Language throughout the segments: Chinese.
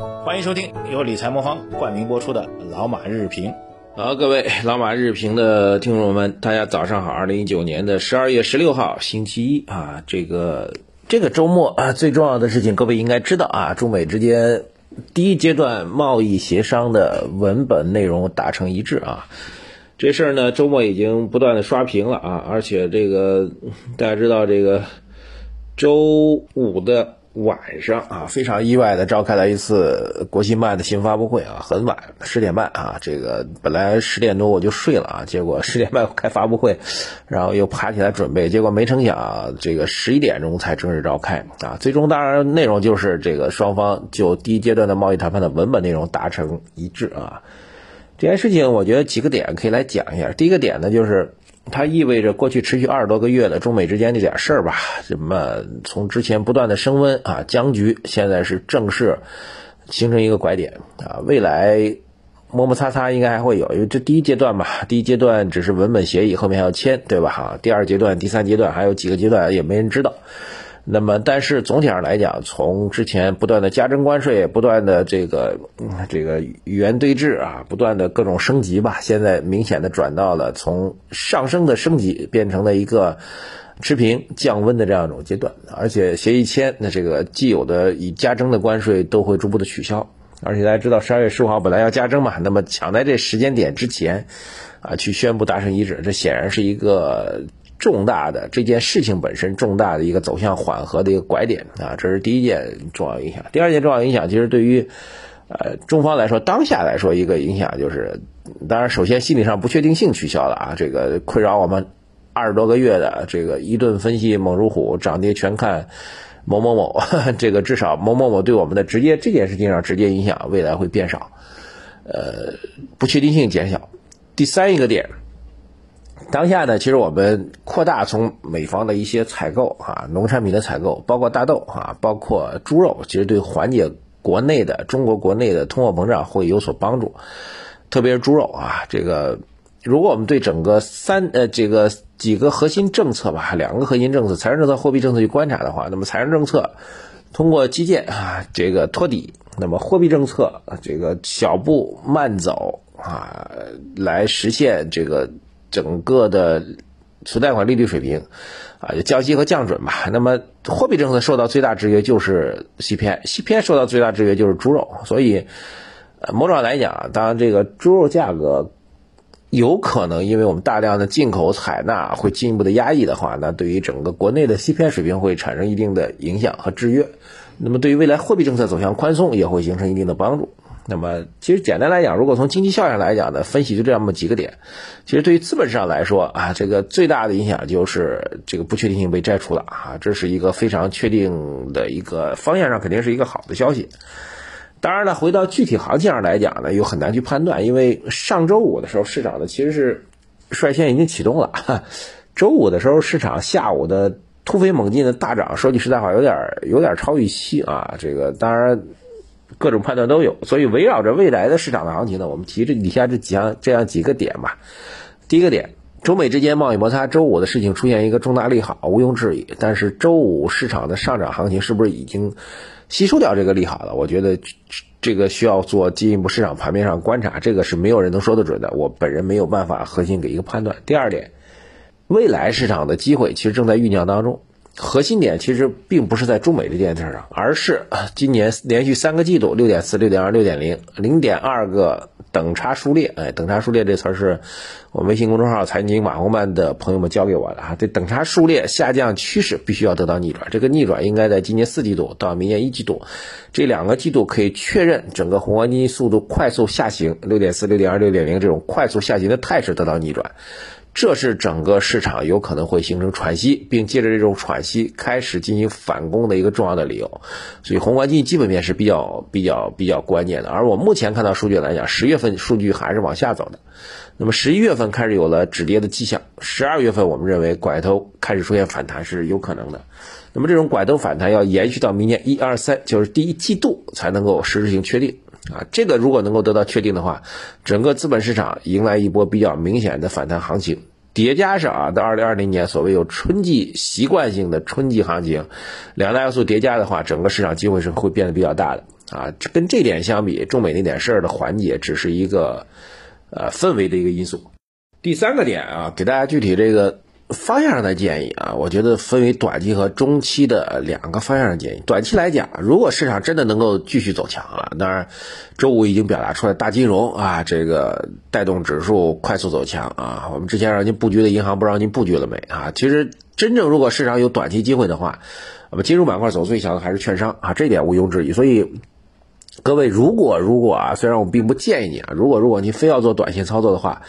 欢迎收听由理财魔方冠名播出的《老马日评》。好，各位老马日评的听众们，大家早上好。二零一九年的十二月十六号，星期一啊，这个这个周末啊，最重要的事情，各位应该知道啊，中美之间第一阶段贸易协商的文本内容达成一致啊。这事儿呢，周末已经不断的刷屏了啊，而且这个大家知道，这个周五的。晚上啊，非常意外的召开了一次国新办的新发布会啊，很晚，十点半啊，这个本来十点多我就睡了啊，结果 十点半开发布会，然后又爬起来准备，结果没成想这个十一点钟才正式召开啊，最终当然内容就是这个双方就第一阶段的贸易谈判的文本内容达成一致啊，这件事情我觉得几个点可以来讲一下，第一个点呢就是。它意味着过去持续二十多个月的中美之间这点事儿吧，什么从之前不断的升温啊僵局，现在是正式形成一个拐点啊，未来磨磨擦擦应该还会有，因为这第一阶段吧，第一阶段只是文本协议，后面还要签，对吧？哈，第二阶段、第三阶段还有几个阶段也没人知道。那么，但是总体上来讲，从之前不断的加征关税，不断的这个这个语言对峙啊，不断的各种升级吧，现在明显的转到了从上升的升级变成了一个持平降温的这样一种阶段。而且协议签，那这个既有的已加征的关税都会逐步的取消。而且大家知道，十二月十五号本来要加征嘛，那么抢在这时间点之前啊，去宣布达成一致，这显然是一个。重大的这件事情本身重大的一个走向缓和的一个拐点啊，这是第一件重要影响。第二件重要影响，其实对于呃中方来说，当下来说一个影响就是，当然首先心理上不确定性取消了啊，这个困扰我们二十多个月的这个一顿分析猛如虎，涨跌全看某某某，这个至少某某某对我们的直接这件事情上直接影响，未来会变少，呃不确定性减小。第三一个点。当下呢，其实我们扩大从美方的一些采购啊，农产品的采购，包括大豆啊，包括猪肉，其实对缓解国内的中国国内的通货膨胀会有所帮助。特别是猪肉啊，这个如果我们对整个三呃这个几个核心政策吧，两个核心政策，财政政策、货币政策去观察的话，那么财政政策通过基建啊这个托底，那么货币政策这个小步慢走啊来实现这个。整个的存贷款利率水平啊，降息和降准吧。那么货币政策受到最大制约就是 CPI，CPI 受到最大制约就是猪肉。所以，某种上来讲，当然这个猪肉价格有可能因为我们大量的进口采纳会进一步的压抑的话，那对于整个国内的 CPI 水平会产生一定的影响和制约。那么对于未来货币政策走向宽松也会形成一定的帮助。那么，其实简单来讲，如果从经济效应来讲呢，分析就这么几个点。其实对于资本市场来说啊，这个最大的影响就是这个不确定性被摘除了啊，这是一个非常确定的一个方向上肯定是一个好的消息。当然了，回到具体行情上来讲呢，又很难去判断，因为上周五的时候市场呢其实是率先已经启动了。周五的时候市场下午的突飞猛进的大涨，说句实在话，有点有点超预期啊。这个当然。各种判断都有，所以围绕着未来的市场的行情呢，我们提这以下这几样这样几个点吧。第一个点，中美之间贸易摩擦，周五的事情出现一个重大利好，毋庸置疑。但是周五市场的上涨行情是不是已经吸收掉这个利好了？我觉得这个需要做进一步市场盘面上观察，这个是没有人能说得准的。我本人没有办法核心给一个判断。第二点，未来市场的机会其实正在酝酿当中。核心点其实并不是在中美这件事上，而是今年连续三个季度六点四、六点二、六点零、零点二个等差数列。哎，等差数列这词儿是我微信公众号财经马红曼的朋友们教给我的哈。这等差数列下降趋势必须要得到逆转，这个逆转应该在今年四季度到明年一季度这两个季度可以确认整个宏观经济速度快速下行，六点四、六点二、六点零这种快速下行的态势得到逆转。这是整个市场有可能会形成喘息，并借着这种喘息开始进行反攻的一个重要的理由，所以宏观经济基本面是比较比较比较关键的。而我目前看到数据来讲，十月份数据还是往下走的，那么十一月份开始有了止跌的迹象，十二月份我们认为拐头开始出现反弹是有可能的。那么这种拐头反弹要延续到明年一二三，就是第一季度才能够实质性确定。啊，这个如果能够得到确定的话，整个资本市场迎来一波比较明显的反弹行情，叠加上啊，到二零二零年所谓有春季习惯性的春季行情，两大要素叠加的话，整个市场机会是会变得比较大的。啊，跟这点相比，中美那点事儿的缓解只是一个呃氛围的一个因素。第三个点啊，给大家具体这个。方向上的建议啊，我觉得分为短期和中期的两个方向的建议。短期来讲，如果市场真的能够继续走强啊，当然，周五已经表达出来，大金融啊，这个带动指数快速走强啊。我们之前让您布局的银行，不知道您布局了没啊？其实真正如果市场有短期机会的话，那么金融板块走最强的还是券商啊，这点毋庸置疑。所以，各位如果如果啊，虽然我并不建议你啊，如果如果你非要做短线操作的话。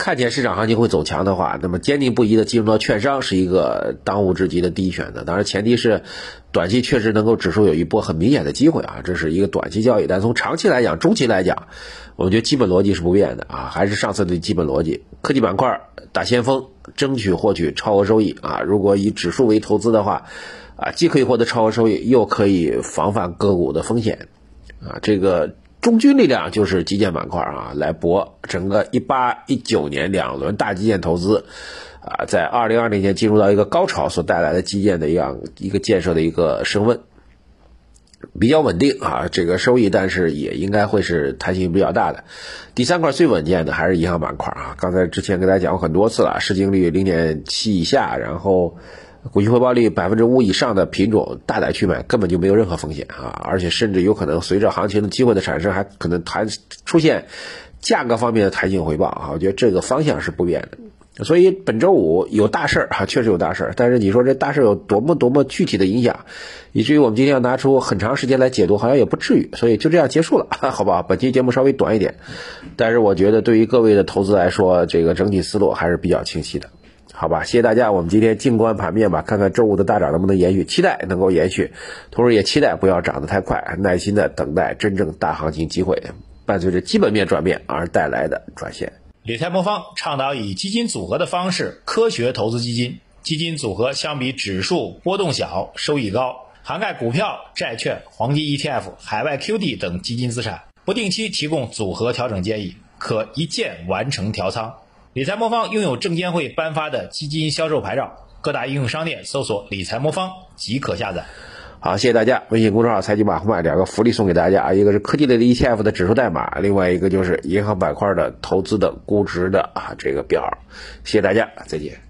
看见市场行情会走强的话，那么坚定不移的进入到券商是一个当务之急的第一选择。当然，前提是短期确实能够指数有一波很明显的机会啊，这是一个短期交易。但从长期来讲、中期来讲，我觉得基本逻辑是不变的啊，还是上次的基本逻辑：科技板块打先锋，争取获取超额收益啊。如果以指数为投资的话，啊，既可以获得超额收益，又可以防范个股的风险啊，这个。中军力量就是基建板块啊，来博整个一八一九年两轮大基建投资，啊，在二零二零年进入到一个高潮所带来的基建的一样一个建设的一个升温，比较稳定啊，这个收益，但是也应该会是弹性比较大的。第三块最稳健的还是银行板块啊，刚才之前跟大家讲过很多次了，市净率零点七以下，然后。股息回报率百分之五以上的品种，大胆去买，根本就没有任何风险啊！而且甚至有可能随着行情的机会的产生，还可能弹出现价格方面的弹性回报啊！我觉得这个方向是不变的。所以本周五有大事儿啊，确实有大事儿。但是你说这大事儿有多么多么具体的影响，以至于我们今天要拿出很长时间来解读，好像也不至于。所以就这样结束了，好吧？本期节目稍微短一点，但是我觉得对于各位的投资来说，这个整体思路还是比较清晰的。好吧，谢谢大家。我们今天静观盘面吧，看看周五的大涨能不能延续，期待能够延续，同时也期待不要涨得太快，耐心的等待真正大行情机会，伴随着基本面转变而带来的转线。理财魔方倡导以基金组合的方式科学投资基金，基金组合相比指数波动小，收益高，涵盖股票、债券、黄金 ETF、海外 QD 等基金资产，不定期提供组合调整建议，可一键完成调仓。理财魔方拥有证监会颁发的基金销售牌照，各大应用商店搜索“理财魔方”即可下载。好，谢谢大家。微信公众号“财经马红漫”两个福利送给大家啊，一个是科技类的 ETF 的指数代码，另外一个就是银行板块的投资的估值的啊这个表。谢谢大家，再见。